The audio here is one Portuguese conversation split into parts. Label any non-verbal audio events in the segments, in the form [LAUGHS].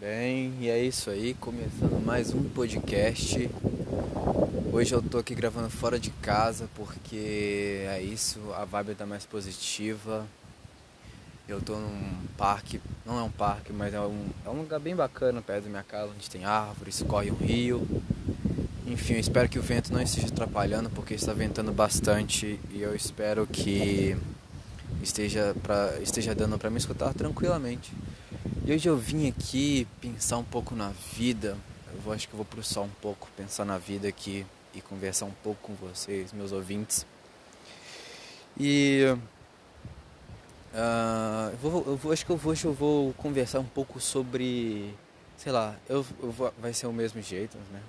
Bem, e é isso aí, começando mais um podcast. Hoje eu tô aqui gravando fora de casa porque é isso, a vibe tá mais positiva. Eu tô num parque, não é um parque, mas é um, é um lugar bem bacana perto da minha casa, onde tem árvores, corre um rio. Enfim, eu espero que o vento não esteja atrapalhando porque está ventando bastante e eu espero que esteja, pra, esteja dando para me escutar tranquilamente. E hoje eu vim aqui pensar um pouco na vida. Eu vou, acho que eu vou sol um pouco, pensar na vida aqui e conversar um pouco com vocês, meus ouvintes. E uh, eu vou, eu vou, acho que eu, hoje eu vou conversar um pouco sobre, sei lá, eu, eu vou, vai ser o mesmo jeito, né?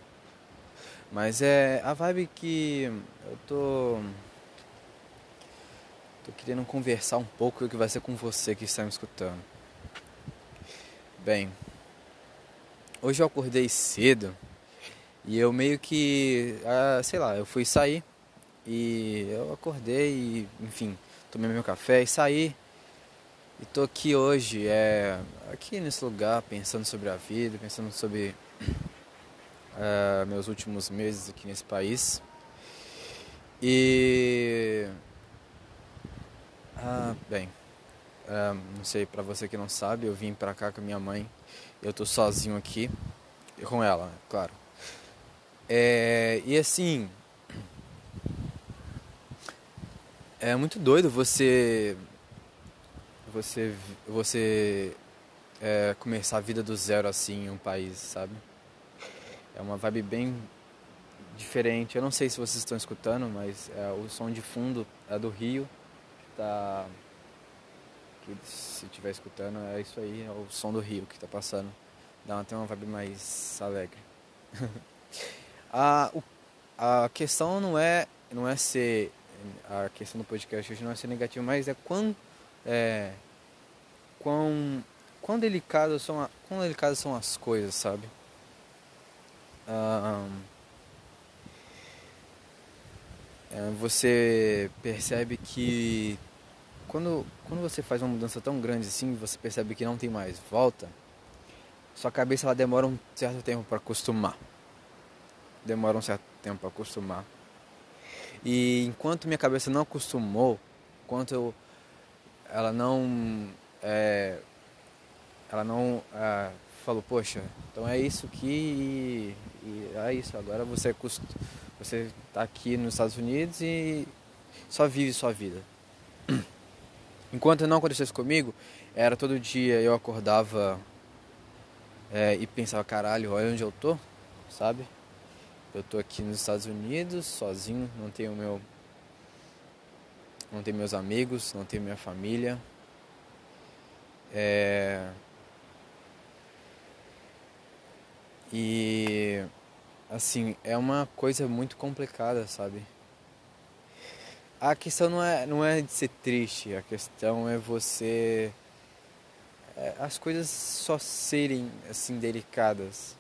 Mas é a vibe que eu tô tô querendo conversar um pouco o que vai ser com você que está me escutando. Bem, hoje eu acordei cedo e eu meio que, ah, sei lá, eu fui sair e eu acordei e, enfim, tomei meu café e saí. E tô aqui hoje, é, aqui nesse lugar, pensando sobre a vida, pensando sobre uh, meus últimos meses aqui nesse país. E. Ah, bem, Uh, não sei, para você que não sabe, eu vim pra cá com a minha mãe. Eu tô sozinho aqui. Com ela, claro. É, e assim. É muito doido você. Você. Você. É, começar a vida do zero assim em um país, sabe? É uma vibe bem diferente. Eu não sei se vocês estão escutando, mas é, o som de fundo é do rio. Tá se estiver escutando, é isso aí, é o som do rio que está passando. Dá até uma vibe mais alegre. [LAUGHS] a, o, a questão não é, não é ser. A questão do podcast hoje não é ser negativo, mas é quão. É, quão, quão, delicadas são a, quão delicadas são as coisas, sabe? É, você percebe que quando, quando você faz uma mudança tão grande assim, você percebe que não tem mais volta, sua cabeça ela demora um certo tempo para acostumar. Demora um certo tempo para acostumar. E enquanto minha cabeça não acostumou, enquanto eu, ela não é, ela não é, falou, poxa, então é isso aqui e, é isso, agora você você está aqui nos Estados Unidos e só vive sua vida. [CLEARS THROAT] Enquanto não acontecesse comigo, era todo dia eu acordava é, e pensava, caralho, olha onde eu tô, sabe? Eu tô aqui nos Estados Unidos, sozinho, não tenho meu. Não tenho meus amigos, não tenho minha família. É... E assim, é uma coisa muito complicada, sabe? A questão não é, não é de ser triste, a questão é você. É, as coisas só serem assim delicadas.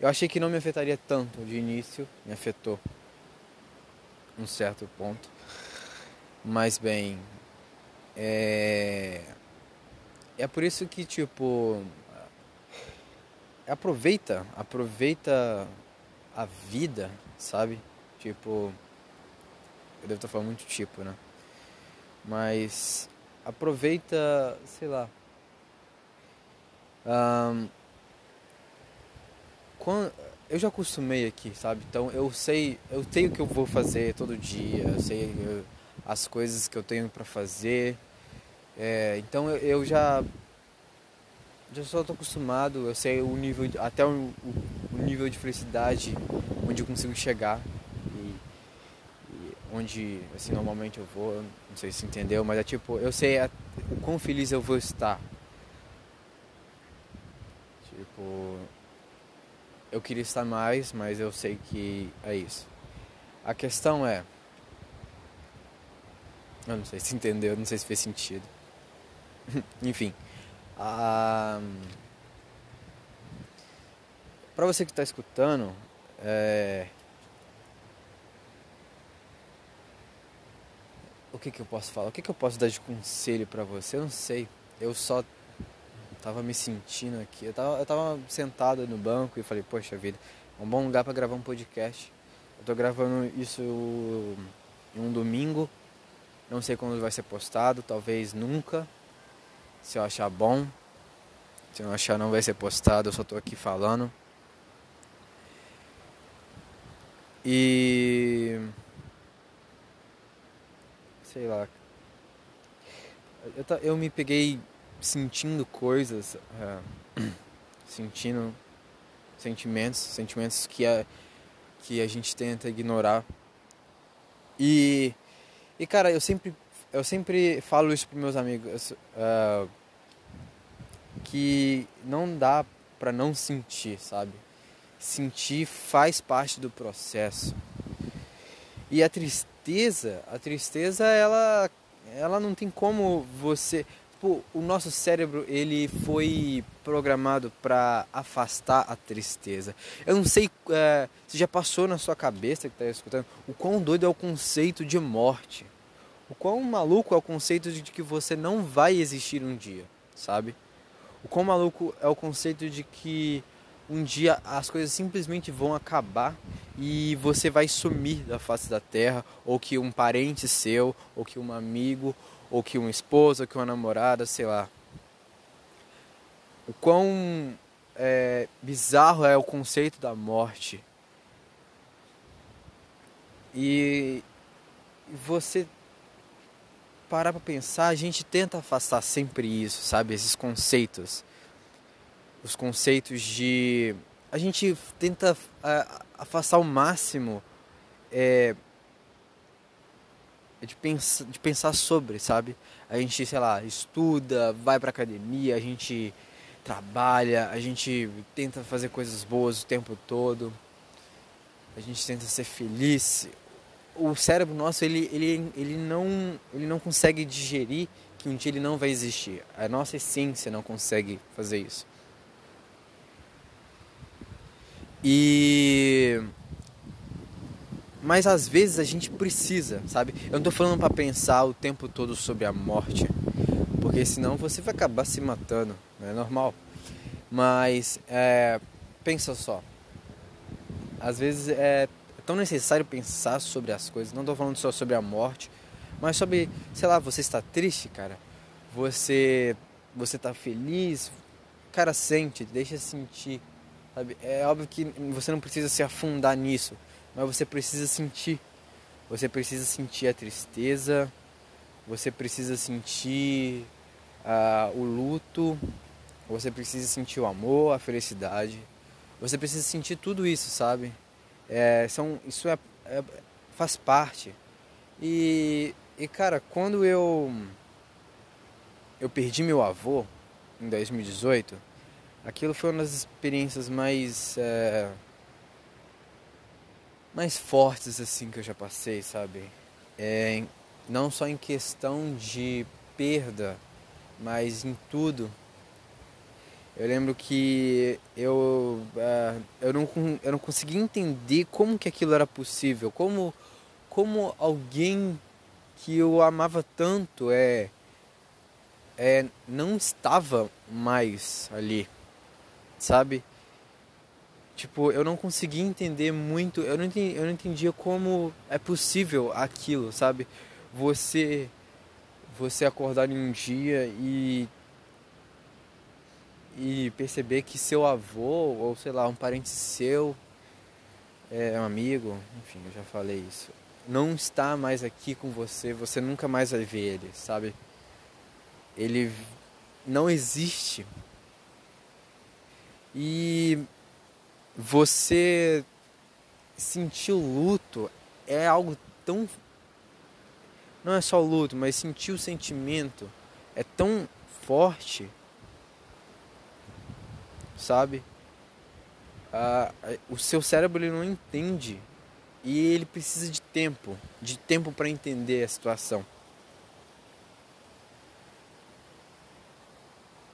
Eu achei que não me afetaria tanto de início, me afetou um certo ponto. Mas bem, é, é por isso que tipo aproveita, aproveita a vida, sabe? Tipo, eu devo estar falando muito tipo, né? Mas aproveita, sei lá. Um, quando, eu já acostumei aqui, sabe? Então eu sei, eu sei o que eu vou fazer todo dia, eu sei eu, as coisas que eu tenho para fazer. É, então eu, eu, já já só estou acostumado, eu sei o nível até o, o nível de felicidade onde eu consigo chegar onde assim normalmente eu vou, não sei se entendeu, mas é tipo, eu sei a, o quão feliz eu vou estar. Tipo, eu queria estar mais, mas eu sei que é isso. A questão é, eu não sei se entendeu, não sei se fez sentido. [LAUGHS] Enfim, a... para você que está escutando, é... o que, que eu posso falar? O que, que eu posso dar de conselho para você? Eu não sei. Eu só tava me sentindo aqui. Eu tava, eu tava sentado no banco e falei, poxa vida, é um bom lugar para gravar um podcast. Eu tô gravando isso em um domingo. Não sei quando vai ser postado, talvez nunca. Se eu achar bom. Se eu não achar não vai ser postado, eu só tô aqui falando. E sei lá. Eu, eu me peguei sentindo coisas, é, [CLEARS THROAT] sentindo sentimentos, sentimentos que a, que a gente tenta ignorar. E, e cara, eu sempre, eu sempre falo isso para meus amigos, uh, que não dá para não sentir, sabe? Sentir faz parte do processo. E a tristeza, a tristeza ela ela não tem como você o nosso cérebro ele foi programado para afastar a tristeza. Eu não sei é, se já passou na sua cabeça que está escutando o quão doido é o conceito de morte. O quão maluco é o conceito de que você não vai existir um dia, sabe? O quão maluco é o conceito de que um dia as coisas simplesmente vão acabar e você vai sumir da face da terra, ou que um parente seu, ou que um amigo, ou que uma esposa, ou que uma namorada, sei lá. O quão é, bizarro é o conceito da morte. E você parar para pensar, a gente tenta afastar sempre isso, sabe? Esses conceitos. Os conceitos de. A gente tenta afastar o máximo é, é de de pensar sobre, sabe? A gente, sei lá, estuda, vai pra academia, a gente trabalha, a gente tenta fazer coisas boas o tempo todo, a gente tenta ser feliz. O cérebro nosso, ele, ele, ele, não, ele não consegue digerir que um dia ele não vai existir. A nossa essência não consegue fazer isso. E mas às vezes a gente precisa, sabe? Eu não tô falando para pensar o tempo todo sobre a morte, porque senão você vai acabar se matando, é normal. Mas é, pensa só, às vezes é tão necessário pensar sobre as coisas. Não tô falando só sobre a morte, mas sobre, sei lá, você está triste, cara. Você, você tá feliz, cara, sente, deixa sentir. Sabe? É óbvio que você não precisa se afundar nisso mas você precisa sentir. Você precisa sentir a tristeza, você precisa sentir uh, o luto, você precisa sentir o amor, a felicidade. Você precisa sentir tudo isso, sabe? É, são, isso é, é, faz parte. E, e cara, quando eu eu perdi meu avô em 2018, aquilo foi uma das experiências mais é, mais fortes assim que eu já passei, sabe? É, não só em questão de perda, mas em tudo. Eu lembro que eu, uh, eu, não, eu não conseguia entender como que aquilo era possível, como, como alguém que eu amava tanto é, é não estava mais ali, sabe? Tipo, eu não conseguia entender muito, eu não, entendi, eu não entendia como é possível aquilo, sabe? Você você acordar em um dia e e perceber que seu avô ou sei lá, um parente seu é um amigo, enfim, eu já falei isso. Não está mais aqui com você, você nunca mais vai ver ele, sabe? Ele não existe. E você sentir o luto é algo tão. Não é só o luto, mas sentir o sentimento é tão forte, sabe? Ah, o seu cérebro ele não entende e ele precisa de tempo, de tempo para entender a situação.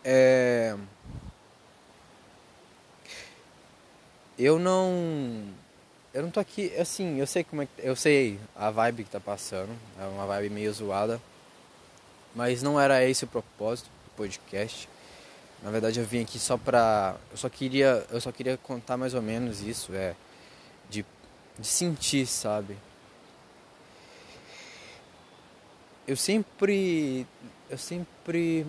É eu não eu não tô aqui, assim, eu sei como é que, eu sei a vibe que tá passando, é uma vibe meio zoada, mas não era esse o propósito do podcast. Na verdade eu vim aqui só pra. Eu só queria. Eu só queria contar mais ou menos isso, é. De, de sentir, sabe? Eu sempre. Eu sempre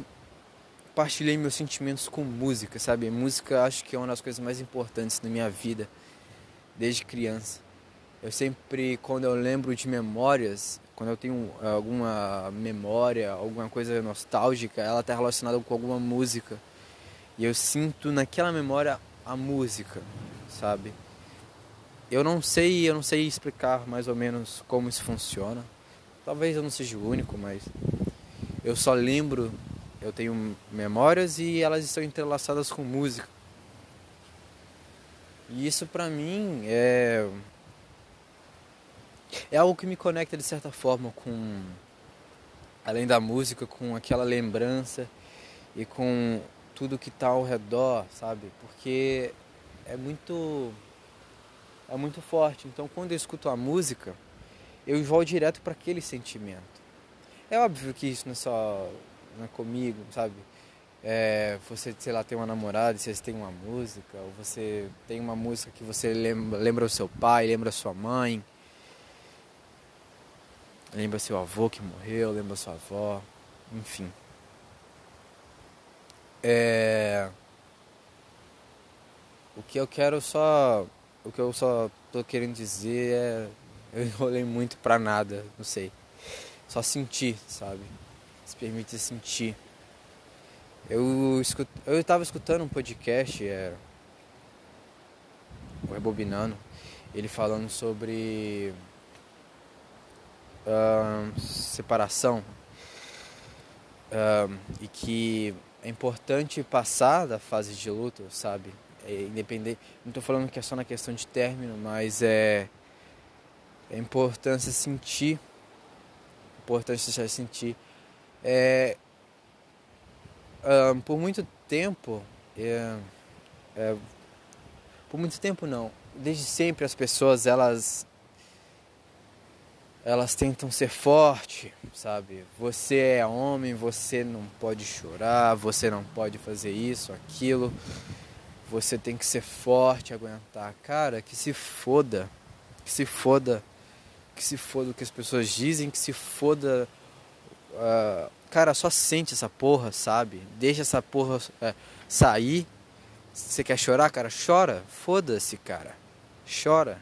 partilhei meus sentimentos com música, sabe? Música acho que é uma das coisas mais importantes na minha vida, desde criança. Eu sempre, quando eu lembro de memórias, quando eu tenho alguma memória, alguma coisa nostálgica, ela está relacionada com alguma música. E eu sinto naquela memória a música, sabe? Eu não sei, eu não sei explicar mais ou menos como isso funciona. Talvez eu não seja o único, mas eu só lembro, eu tenho memórias e elas estão entrelaçadas com música. E isso para mim é é algo que me conecta de certa forma com além da música, com aquela lembrança e com tudo que está ao redor, sabe? Porque é muito é muito forte. Então, quando eu escuto a música, eu vou direto para aquele sentimento. É óbvio que isso não é só não é comigo, sabe? É, você, sei lá, tem uma namorada vocês têm uma música, ou você tem uma música que você lembra, lembra o seu pai, lembra a sua mãe, lembra seu avô que morreu, lembra sua avó, enfim. É... O que eu quero só. O que eu só tô querendo dizer é. [LAUGHS] Eu enrolei muito pra nada, não sei. Só sentir, sabe? Se permite sentir. Eu, eu tava escutando um podcast, é... o Rebobinando, ele falando sobre uh, separação uh, e que é importante passar da fase de luto, sabe? É independente, não estou falando que é só na questão de término, mas é, é importante sentir, importante deixar sentir. É, uh, por muito tempo, é, é, por muito tempo não, desde sempre as pessoas elas elas tentam ser forte, sabe? Você é homem, você não pode chorar, você não pode fazer isso, aquilo. Você tem que ser forte, aguentar. Cara, que se foda. Que se foda. Que se foda o que as pessoas dizem, que se foda. Uh, cara, só sente essa porra, sabe? Deixa essa porra uh, sair. Você quer chorar, cara? Chora. Foda-se, cara. Chora.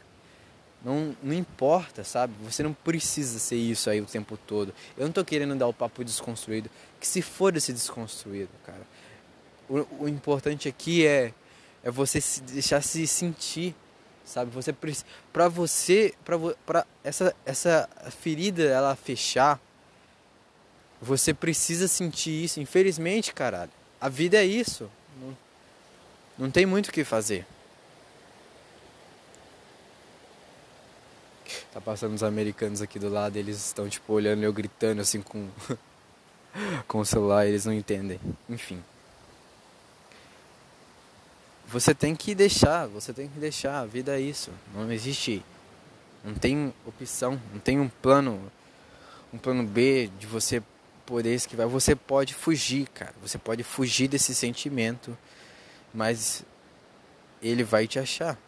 Não, não importa, sabe? Você não precisa ser isso aí o tempo todo. Eu não tô querendo dar o papo desconstruído. Que se for esse desconstruído, cara. O, o importante aqui é, é você se deixar se sentir, sabe? Você para você, para essa essa ferida ela fechar, você precisa sentir isso. Infelizmente, caralho, a vida é isso. Não, não tem muito o que fazer. Tá passando os americanos aqui do lado, eles estão tipo olhando eu gritando assim com [LAUGHS] com o celular, eles não entendem. Enfim. Você tem que deixar, você tem que deixar, a vida é isso. Não existe não tem opção, não tem um plano um plano B de você poder esquivar. Você pode fugir, cara. Você pode fugir desse sentimento, mas ele vai te achar.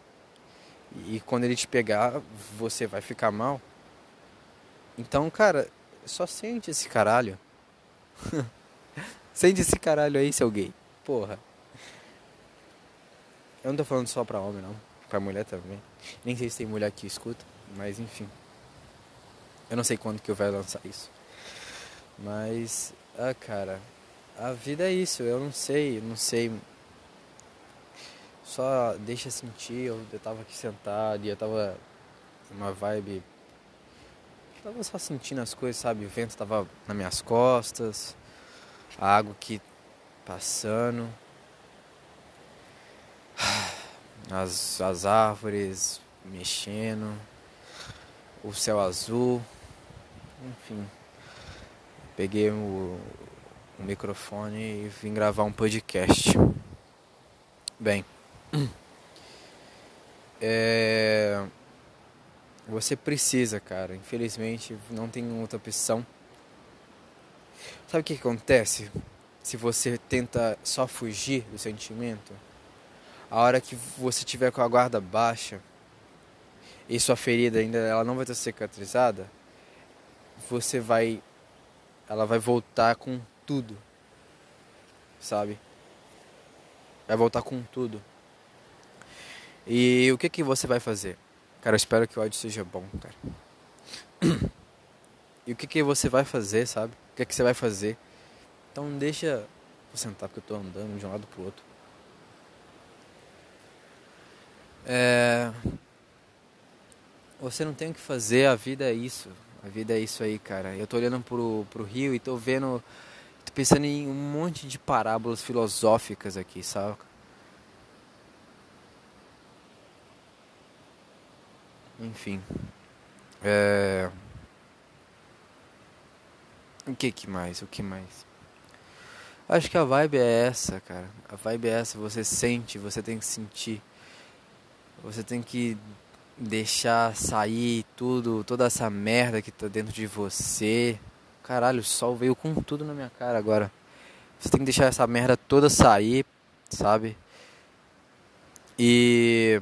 E quando ele te pegar, você vai ficar mal. Então, cara, só sente esse caralho. [LAUGHS] sente esse caralho aí, seu gay. Porra. Eu não tô falando só pra homem, não. Pra mulher também. Nem sei se tem mulher que escuta, mas enfim. Eu não sei quando que eu vai lançar isso. Mas, ah, cara, a vida é isso. Eu não sei, não sei só deixa sentir, eu, eu tava aqui sentado e eu tava uma vibe. tava só sentindo as coisas, sabe? O vento tava nas minhas costas, a água aqui passando, [SIGHS] as, as árvores mexendo, o céu azul, enfim. Peguei o, o microfone e vim gravar um podcast. Bem. [CLEARS THROAT] É... Você precisa, cara. Infelizmente, não tem outra opção. Sabe o que acontece? se você tenta só fugir do sentimento, a hora que você tiver com a guarda baixa e sua ferida ainda ela não vai estar cicatrizada, você vai ela vai voltar com tudo. Sabe? Vai voltar com tudo. E o que que você vai fazer? Cara, eu espero que o áudio seja bom, cara. E o que que você vai fazer, sabe? O que que você vai fazer? Então deixa vou sentar porque eu tô andando de um lado pro outro. É... Você não tem o que fazer, a vida é isso. A vida é isso aí, cara. Eu tô olhando pro, pro rio e tô vendo. Tô pensando em um monte de parábolas filosóficas aqui, sabe? Enfim. É... O que que mais? O que mais? Acho que a vibe é essa, cara. A vibe é essa, você sente, você tem que sentir. Você tem que deixar sair tudo, toda essa merda que tá dentro de você. Caralho, o sol veio com tudo na minha cara agora. Você tem que deixar essa merda toda sair, sabe? E,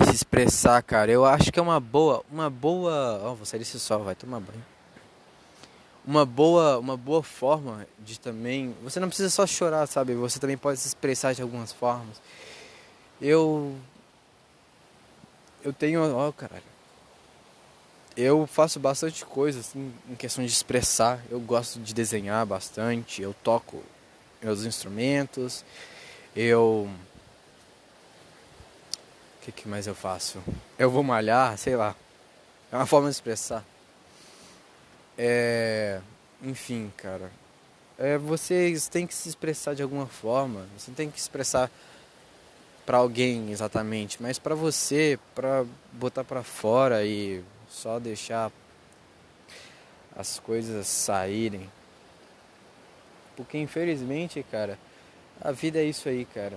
e se expressar, cara. Eu acho que é uma boa, uma boa, ó, oh, vou sair desse sol, vai tomar banho. Uma boa, uma boa forma de também, você não precisa só chorar, sabe? Você também pode se expressar de algumas formas. Eu eu tenho. Ó, oh, caralho. Eu faço bastante coisa, assim, em questão de expressar. Eu gosto de desenhar bastante. Eu toco meus instrumentos. Eu. O que, que mais eu faço? Eu vou malhar, sei lá. É uma forma de expressar. É. Enfim, cara. É, vocês têm que se expressar de alguma forma. Você tem que expressar para alguém exatamente, mas para você, para botar para fora e só deixar as coisas saírem. Porque infelizmente, cara, a vida é isso aí, cara.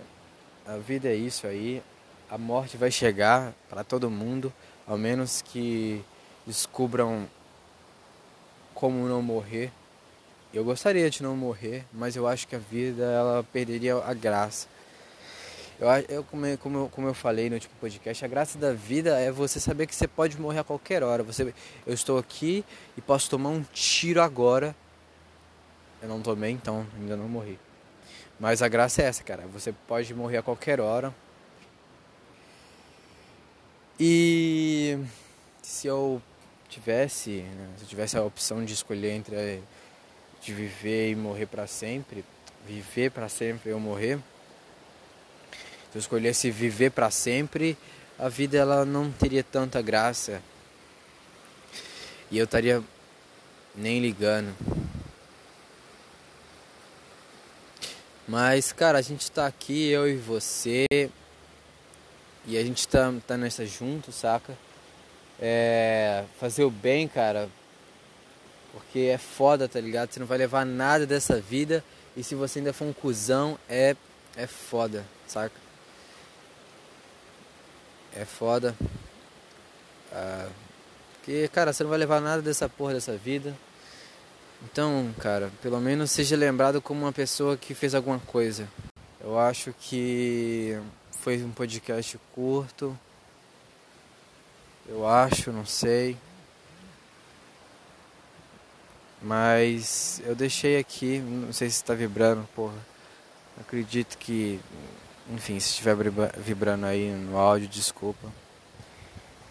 A vida é isso aí. A morte vai chegar para todo mundo, ao menos que descubram como não morrer. Eu gostaria de não morrer, mas eu acho que a vida ela perderia a graça eu, eu, como, eu, como, eu, falei no último podcast, a graça da vida é você saber que você pode morrer a qualquer hora. Você, eu estou aqui e posso tomar um tiro agora. Eu não tomei, então ainda não morri. Mas a graça é essa, cara. Você pode morrer a qualquer hora. E se eu tivesse, né, se eu tivesse a opção de escolher entre de viver e morrer para sempre, viver para sempre ou morrer, se eu escolhesse viver para sempre, a vida ela não teria tanta graça. E eu estaria nem ligando. Mas, cara, a gente tá aqui, eu e você. E a gente tá, tá nessa junto, saca? É, fazer o bem, cara. Porque é foda, tá ligado? Você não vai levar nada dessa vida. E se você ainda for um cuzão, é, é foda, saca? É foda. Ah, porque, cara, você não vai levar nada dessa porra dessa vida. Então, cara, pelo menos seja lembrado como uma pessoa que fez alguma coisa. Eu acho que foi um podcast curto. Eu acho, não sei. Mas eu deixei aqui, não sei se está vibrando, porra. Acredito que enfim, se estiver vibrando aí no áudio, desculpa.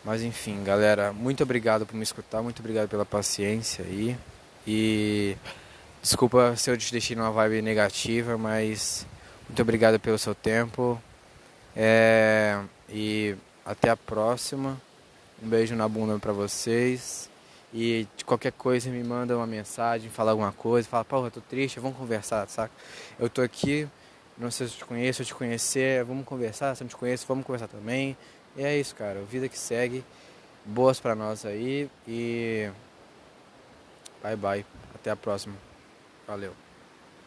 Mas enfim, galera, muito obrigado por me escutar, muito obrigado pela paciência aí. E desculpa se eu te deixei numa vibe negativa, mas muito obrigado pelo seu tempo. É, e até a próxima. Um beijo na bunda pra vocês. E de qualquer coisa me manda uma mensagem, fala alguma coisa, fala, porra, eu tô triste, vamos conversar, saca? Eu tô aqui não sei se eu te conheço, eu te conhecer, vamos conversar, se eu não te conheço, vamos conversar também. E é isso, cara. Vida que segue. Boas para nós aí e bye bye. Até a próxima. Valeu.